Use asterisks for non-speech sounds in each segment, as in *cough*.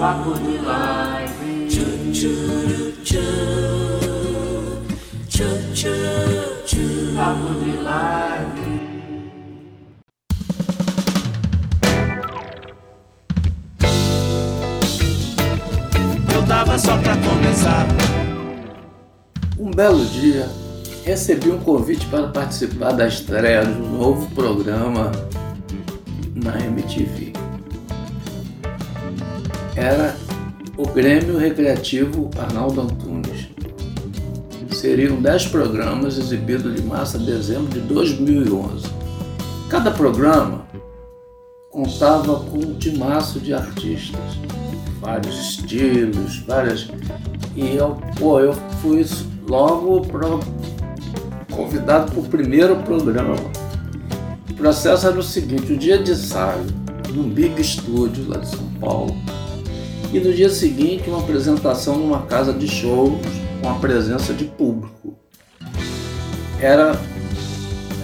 Papo de live. Papo de live. Eu tava só pra começar. Um belo dia, recebi um convite para participar da estreia de um novo programa na MTV. Era o Grêmio Recreativo Arnaldo Antunes. Seriam 10 programas exibidos de março a dezembro de 2011. Cada programa contava com um timaço de artistas, vários estilos, várias. E eu, pô, eu fui logo pro, convidado para o primeiro programa. O processo era o seguinte: o dia de ensaio, num Big Studio lá de São Paulo, e no dia seguinte uma apresentação numa casa de shows com a presença de público. Era,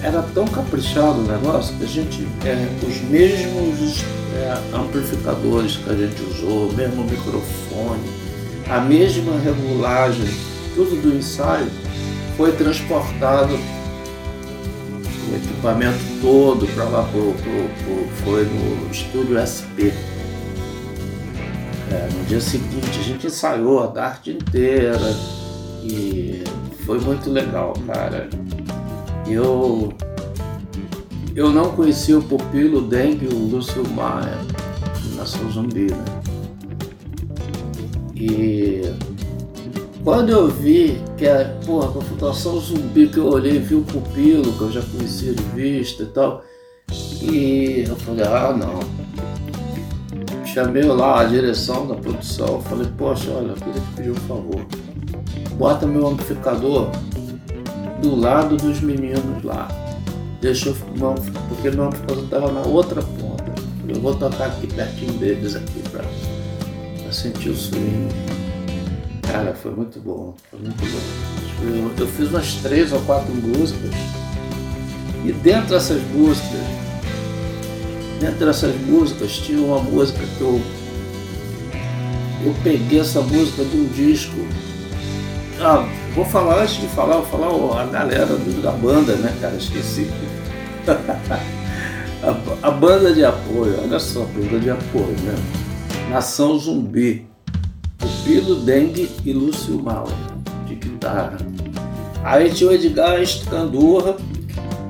era tão caprichado o negócio que a gente, é, os mesmos é, amplificadores que a gente usou, o mesmo microfone, a mesma regulagem, tudo do ensaio foi transportado o equipamento todo para lá pro, pro, pro, foi no estúdio SP. É, no dia seguinte a gente ensaiou a tarde inteira e foi muito legal, cara. Eu eu não conhecia o Pupilo, o Dengue o Lúcio Maia, Nação Zumbi, né? E quando eu vi que a porra, computação zumbi, que eu olhei vi o Pupilo, que eu já conhecia de vista e tal, e eu falei, ah não. Chamei lá a direção da produção, falei, poxa, olha, eu queria te pedir um favor. Bota meu amplificador do lado dos meninos lá. Deixa eu, porque meu amplificador estava na outra ponta. Eu vou tocar aqui pertinho deles aqui pra sentir o swing. Cara, foi muito bom, foi muito bom. Eu, fiz umas três ou quatro músicas e dentro dessas músicas, dentro dessas músicas tinha uma música que eu eu peguei essa música de um disco. Ah, vou falar antes de falar, vou falar a galera da banda, né, cara? Esqueci. *laughs* a, a, banda de apoio, olha só, banda de apoio, né? Nação Zumbi. Pupilo Dengue e Lúcio Mauer, de guitarra. Aí tinha o Edgar Escandurra,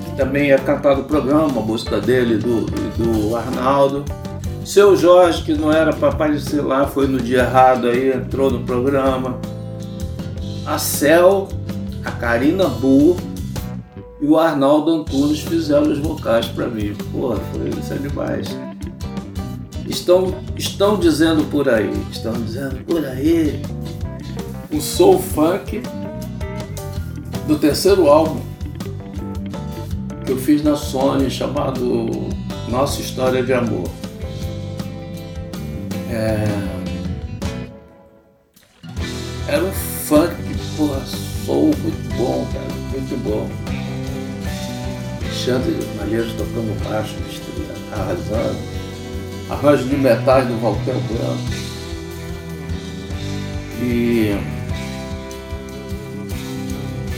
que também ia cantar no programa, a música dele do, do Arnaldo. Seu Jorge, que não era para aparecer lá, foi no dia errado aí, entrou no programa. A Cel, a Karina Bu e o Arnaldo Antunes fizeram os vocais para mim. Porra, foi isso é demais. Estão, estão dizendo por aí, estão dizendo por aí, o soul funk do terceiro álbum que eu fiz na Sony chamado Nossa História de Amor. É... Era um funk, porra, soul muito bom, cara, muito bom. Alexandre Malheiros tocando baixo, arrasando arranjo de metais do Walter Branco. E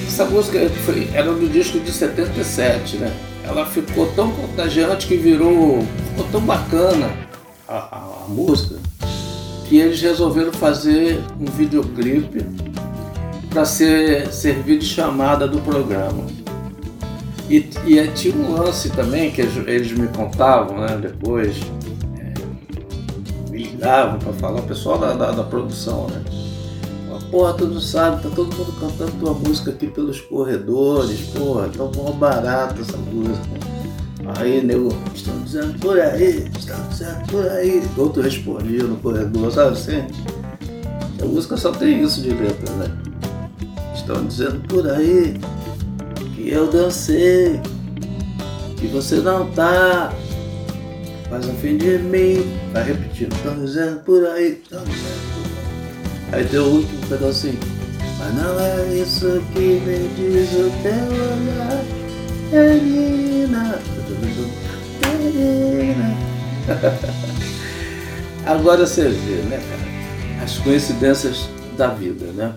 essa música foi, era do disco de 77, né? Ela ficou tão contagiante que virou, ficou tão bacana a, a, a música que eles resolveram fazer um videoclipe para ser servir de chamada do programa. E, e tinha um lance também que eles, eles me contavam né, depois, ligavam para falar, o pessoal da, da, da produção, né? Porra, tu não sabe, tá todo mundo cantando tua música aqui pelos corredores, porra, tão bom barato essa música. Aí, nego, estão dizendo por aí, estão dizendo por aí. Outro respondia no corredor, sabe assim? A música só tem isso de letra, né? Estão dizendo por aí que eu dancei, que você não tá faz o fim de mim, vai repetindo, tá dizendo por aí, tá dizendo por aí. Aí tem o último pedacinho. Mas não é isso que me diz o teu olhar, Helena, Menina. *laughs* Agora você vê, né, cara? As coincidências da vida, né?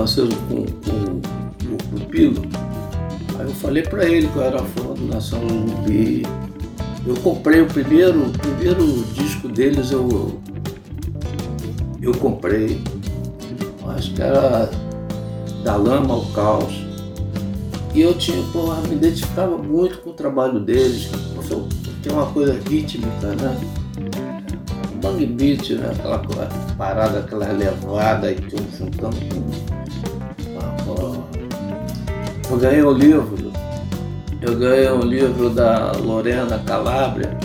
Conversando com, com, com o Pilo, aí eu falei pra ele que eu era fã do Nação Zumbi. Eu comprei o primeiro, o primeiro disco deles, eu, eu comprei. Acho que era Da Lama ao Caos. E eu tinha, porra, me identificava muito com o trabalho deles. Tem uma coisa rítmica, né? Bang beat, né? Aquela parada, aquela levada e tudo juntando. Eu ganhei o livro, eu ganhei um livro da Lorena Calabria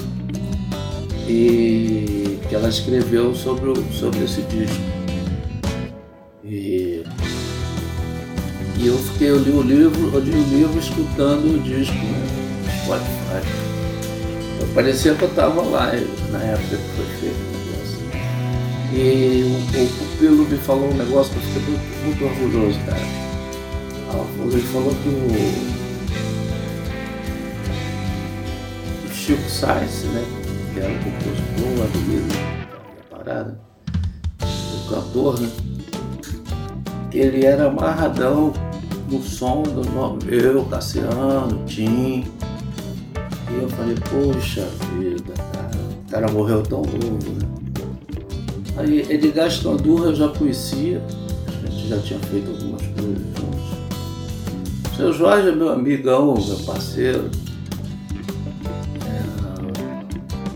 e que ela escreveu sobre, o, sobre esse disco. E, e eu fiquei, eu li o livro, eu li o livro escutando o disco né, no Spotify. Eu parecia que eu estava lá na época que foi feito. E o, o Pupilo me falou um negócio que eu fiquei muito, muito orgulhoso, cara. Ele falou que o Chico Sainz, né? Que era o compositor lá do livro da parada, o cantor, né? Ele era amarradão no som do nome, eu, Cassiano, Tim. E eu falei, poxa vida, cara, o cara morreu tão novo, né? Aí Edgar Standurra eu já conhecia, a gente já tinha feito algumas coisas juntos. Seu Jorge é meu amigão, meu parceiro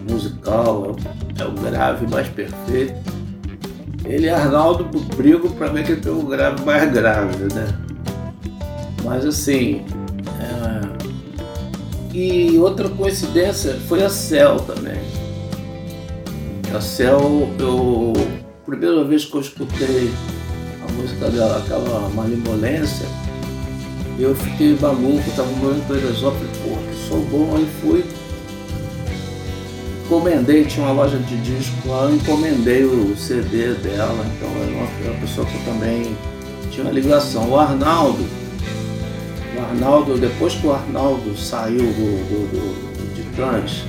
musical, é o grave mais perfeito. Ele e Arnaldo brigam para ver quem tem o grave mais grave, né? Mas assim. É... E outra coincidência foi a Cel também. A Cel, eu. Primeira vez que eu escutei a música dela, aquela malemolência, eu fiquei maluco, tava morando em Teresópolis, pô, que sou bom, aí fui encomendei, tinha uma loja de disco lá, eu encomendei o CD dela, então era uma, uma pessoa que eu também tinha uma ligação. O Arnaldo, o Arnaldo, depois que o Arnaldo saiu do, do, do, de Cannes,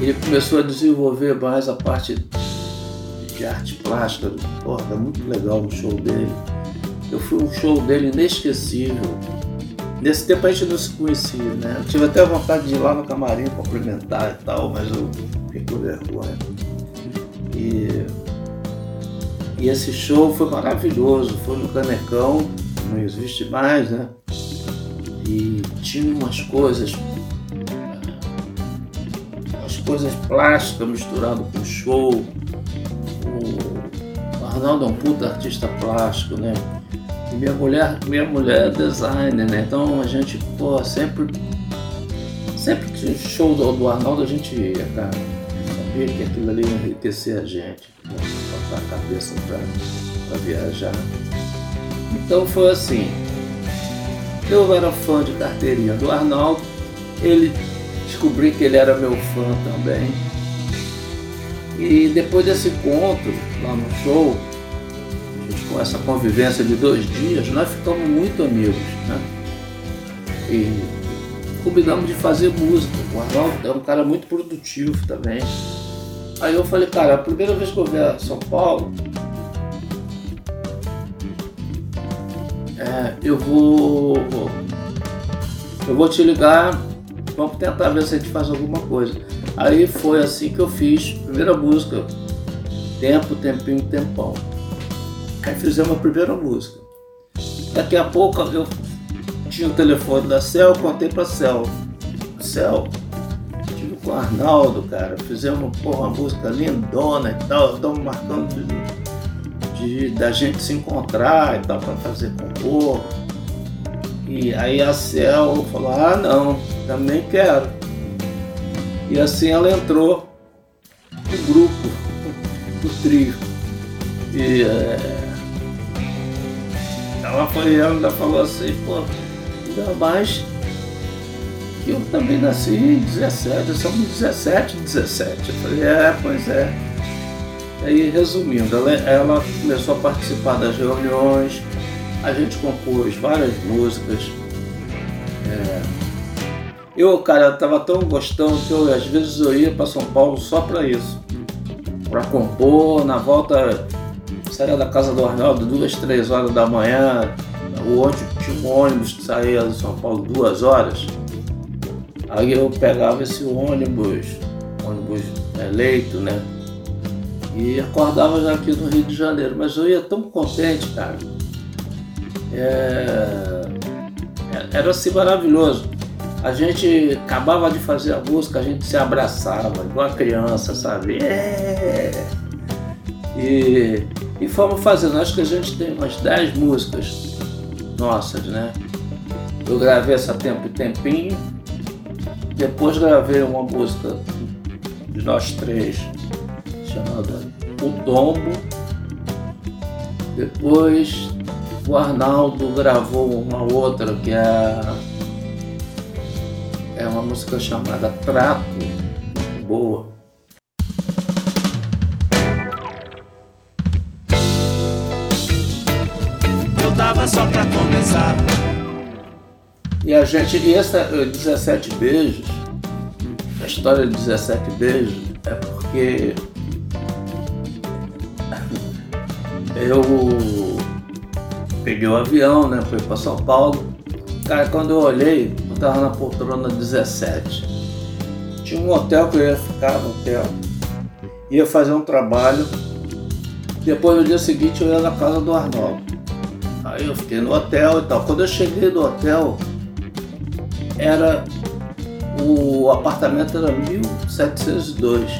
ele começou a desenvolver mais a parte de arte plástica. Porra, é muito legal o show dele. Eu fui um show dele inesquecível. Nesse tempo a gente não se conhecia, né? Eu tive até vontade de ir lá no camarim cumprimentar e tal, mas eu fiquei com vergonha. E, e esse show foi maravilhoso, foi no Canecão, não existe mais, né? E tinha umas coisas, umas coisas plásticas misturadas com show. O Arnaldo é um puta artista plástico, né? E minha mulher, minha mulher é designer, né? Então a gente, pô, sempre. Sempre que show do, do Arnaldo a gente ia, cara. Sabia que aquilo ali ia enriquecer a gente, botar a cabeça pra, viajar. Então foi assim. Eu era fã de carteirinha do Arnaldo, ele descobri que ele era meu fã também. E depois desse encontro lá no show, com essa convivência de dois dias, nós ficamos muito amigos. Né? E combinamos de fazer música. O Arnaldo é um cara muito produtivo também. Aí eu falei, cara, a primeira vez que eu vier a São Paulo, é, eu vou. Eu vou te ligar, vamos tentar ver se a gente faz alguma coisa. Aí foi assim que eu fiz primeira música, Tempo, Tempinho, Tempão. Aí fizemos a primeira música. Daqui a pouco eu tinha o telefone da Cel, contei pra Cel. Cel, tive com o Arnaldo, cara, fizemos porra, uma música lindona e tal, estamos marcando de, da gente se encontrar e tal, pra fazer compor. E aí a Cel falou, ah não, também quero. E assim ela entrou no grupo, no trio. E é, ela foi, ela ainda falou assim, pô, ainda mais que eu também nasci em 17, somos 17, 17. Eu falei, é, pois é. Aí, resumindo, ela, ela começou a participar das reuniões, a gente compôs várias músicas. É, eu, cara, tava tão gostando que eu, às vezes eu ia para São Paulo só para isso. Para compor, na volta saía da casa do Arnaldo duas, três horas da manhã, o ônibus, tinha um ônibus que saía de São Paulo duas horas. Aí eu pegava esse ônibus, ônibus eleito, né? E acordava já aqui no Rio de Janeiro. Mas eu ia tão contente, cara. É... Era assim maravilhoso. A gente acabava de fazer a música, a gente se abraçava, igual a criança, sabe? É... E, e fomos fazendo, acho que a gente tem umas 10 músicas nossas, né? Eu gravei essa Tempo e Tempinho, depois gravei uma música de nós três, chamada O Tombo. Depois o Arnaldo gravou uma outra que é, é uma música chamada Trato, boa. Tava só pra começar. E a gente, e essa 17 beijos, a história de 17 beijos é porque *laughs* eu peguei o avião, né? Fui para São Paulo. Cara, quando eu olhei, eu tava na poltrona 17. Tinha um hotel que eu ia ficar no hotel. Ia fazer um trabalho. Depois no dia seguinte eu ia na casa do Arnaldo. Aí eu fiquei no hotel e tal. Quando eu cheguei no hotel, era o apartamento era 1702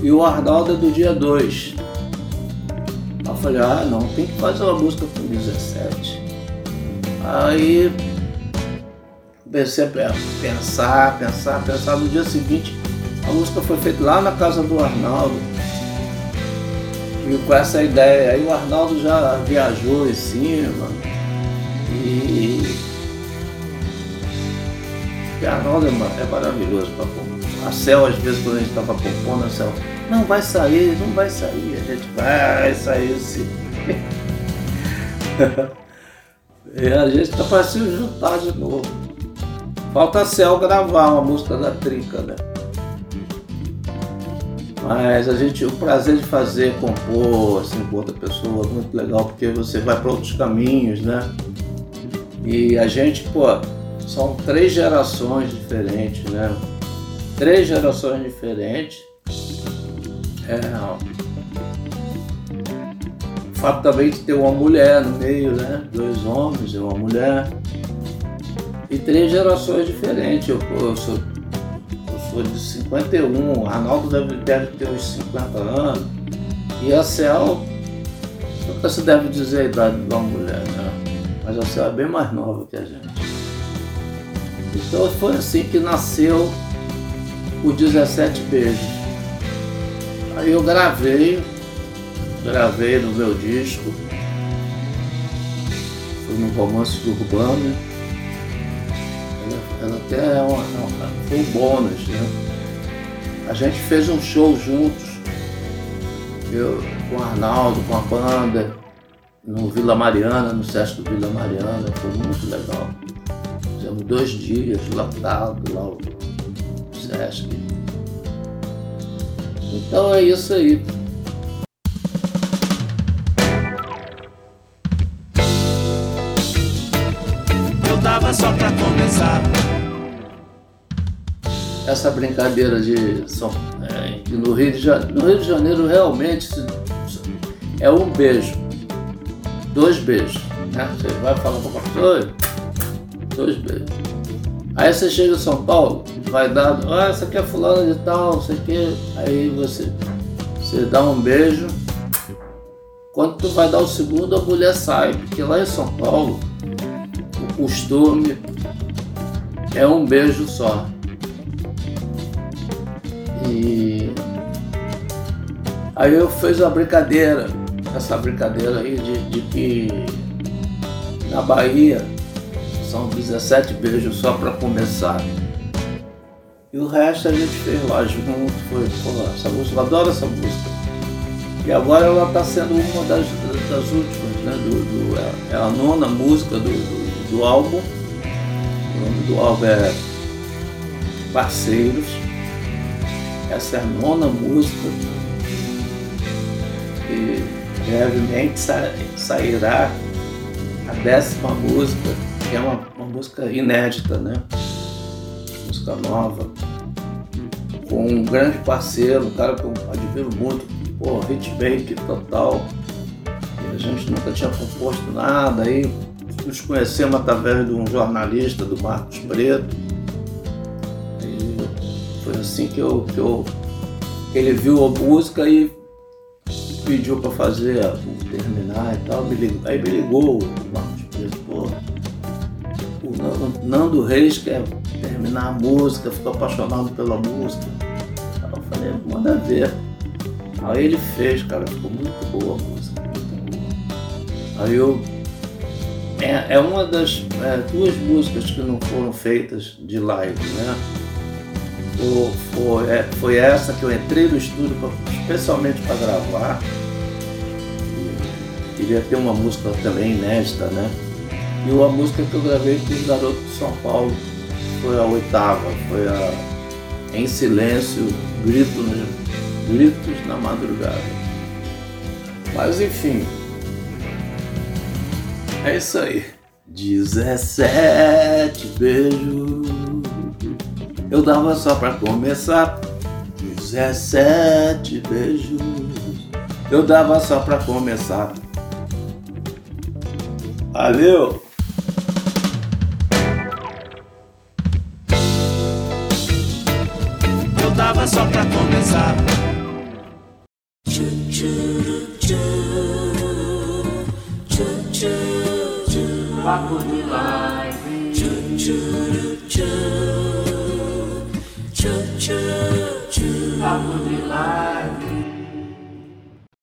e o Arnaldo é do dia 2. Eu falei, ah não, tem que fazer uma música com 17. Aí comecei a pensar, pensar, pensar. No dia seguinte a música foi feita lá na casa do Arnaldo. E com essa ideia, aí o Arnaldo já viajou em cima. E porque Arnaldo é, é maravilhoso para compor. A Cel, às vezes, quando a gente estava compondo, a Cel, não vai sair, não vai sair. A gente vai sair sim. *laughs* e a gente está para se juntar de novo. Falta a Cel gravar uma música da Trinca, né? Mas a gente, o prazer de fazer, compor assim com outra pessoa é muito legal, porque você vai para outros caminhos, né? E a gente, pô, são três gerações diferentes, né? Três gerações diferentes. É, o fato também de ter uma mulher no meio, né? Dois homens e uma mulher. E três gerações diferentes. Eu, eu, sou, sou de 51, o Arnaldo deve, deve ter uns 50 anos. E a Cel, nunca se deve dizer a idade de uma mulher, né? Mas a Cel é bem mais nova que a gente. Então foi assim que nasceu o 17 Beijos. Aí eu gravei, gravei no meu disco, foi no romance urbano. Ela até é foi um bônus, né? A gente fez um show juntos, eu com o Arnaldo, com a banda, no Vila Mariana, no Sesc do Vila Mariana, foi muito legal. Fizemos dois dias lotado lá o Sesc. Então é isso aí. Eu tava só pra começar. Essa brincadeira de São, é, no, Rio de Janeiro, no Rio de Janeiro realmente é um beijo, dois beijos. Né? Você vai falar com uma pessoa, dois beijos. Aí você chega em São Paulo, vai dar, ah, essa aqui é fulana de tal, não sei o quê. Aí você, você dá um beijo. Quando tu vai dar o segundo, a mulher sai, porque lá em São Paulo o costume é um beijo só. E aí eu fiz uma brincadeira, essa brincadeira aí de, de que na Bahia são 17 beijos só para começar. E o resto a gente fez lá junto, foi, pô, essa música, eu adoro essa música. E agora ela está sendo uma das, das últimas, né? Do, do, é, é a nona música do, do, do álbum. O nome do álbum é Parceiros. Essa é a nona música. E brevemente sa sairá a décima música, que é uma, uma música inédita, né? Música nova. Com um grande parceiro, um cara que eu admiro muito, pô, hitmaker total. E a gente nunca tinha composto nada, aí nos conhecemos através de um jornalista do Marcos Preto. Foi assim que eu, que eu que ele viu a música e pediu para fazer, terminar e tal. Me ligou, aí me ligou o Marcos Preto, pô. O Nando Reis quer terminar a música, ficou apaixonado pela música. Eu falei, manda ver. Aí ele fez, cara, ficou muito boa a música. Aí eu. É, é uma das é, duas músicas que não foram feitas de live, né? É, foi essa que eu entrei no estúdio especialmente para gravar. Queria ter uma música também inédita, né? E uma música que eu gravei com os garotos de São Paulo, foi a oitava, foi a Em Silêncio, Grito no gritos na madrugada. Mas enfim, é isso aí. 17 beijos. Eu dava só pra começar. 17 beijos. Eu dava só pra começar. Valeu! Eu dava só pra começar.